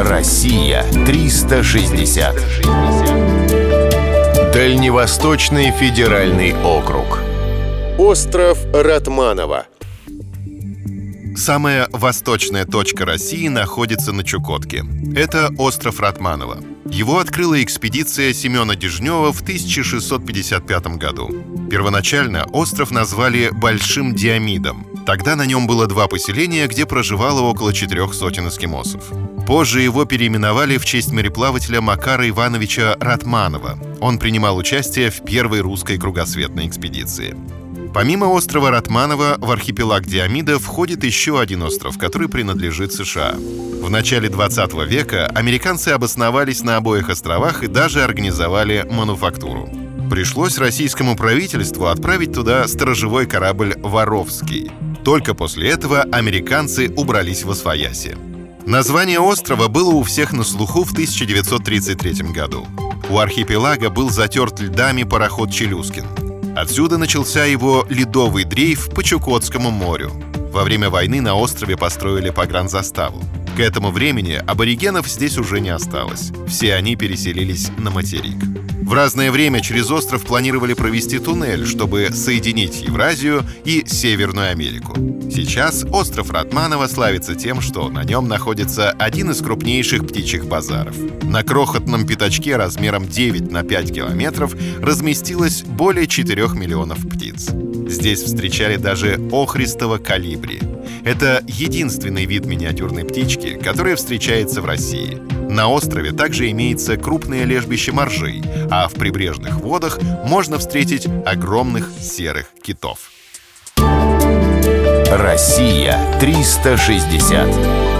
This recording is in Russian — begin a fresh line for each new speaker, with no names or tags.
Россия 360. Дальневосточный федеральный округ. Остров Ратманова.
Самая восточная точка России находится на Чукотке. Это остров Ратманова. Его открыла экспедиция Семена Дежнева в 1655 году. Первоначально остров назвали Большим Диамидом. Тогда на нем было два поселения, где проживало около четырех сотен эскимосов. Позже его переименовали в честь мореплавателя Макара Ивановича Ратманова. Он принимал участие в первой русской кругосветной экспедиции. Помимо острова Ратманова, в архипелаг Диамида входит еще один остров, который принадлежит США. В начале 20 века американцы обосновались на обоих островах и даже организовали мануфактуру. Пришлось российскому правительству отправить туда сторожевой корабль «Воровский». Только после этого американцы убрались в Освояси. Название острова было у всех на слуху в 1933 году. У архипелага был затерт льдами пароход «Челюскин». Отсюда начался его ледовый дрейф по Чукотскому морю. Во время войны на острове построили погранзаставу. К этому времени аборигенов здесь уже не осталось. Все они переселились на материк. В разное время через остров планировали провести туннель, чтобы соединить Евразию и Северную Америку. Сейчас остров Ратманова славится тем, что на нем находится один из крупнейших птичьих базаров. На крохотном пятачке размером 9 на 5 километров разместилось более 4 миллионов птиц. Здесь встречали даже охристого калибри. Это единственный вид миниатюрной птички, который встречается в России. На острове также имеется крупное лежбище моржей, а в прибрежных водах можно встретить огромных серых китов.
Россия 360.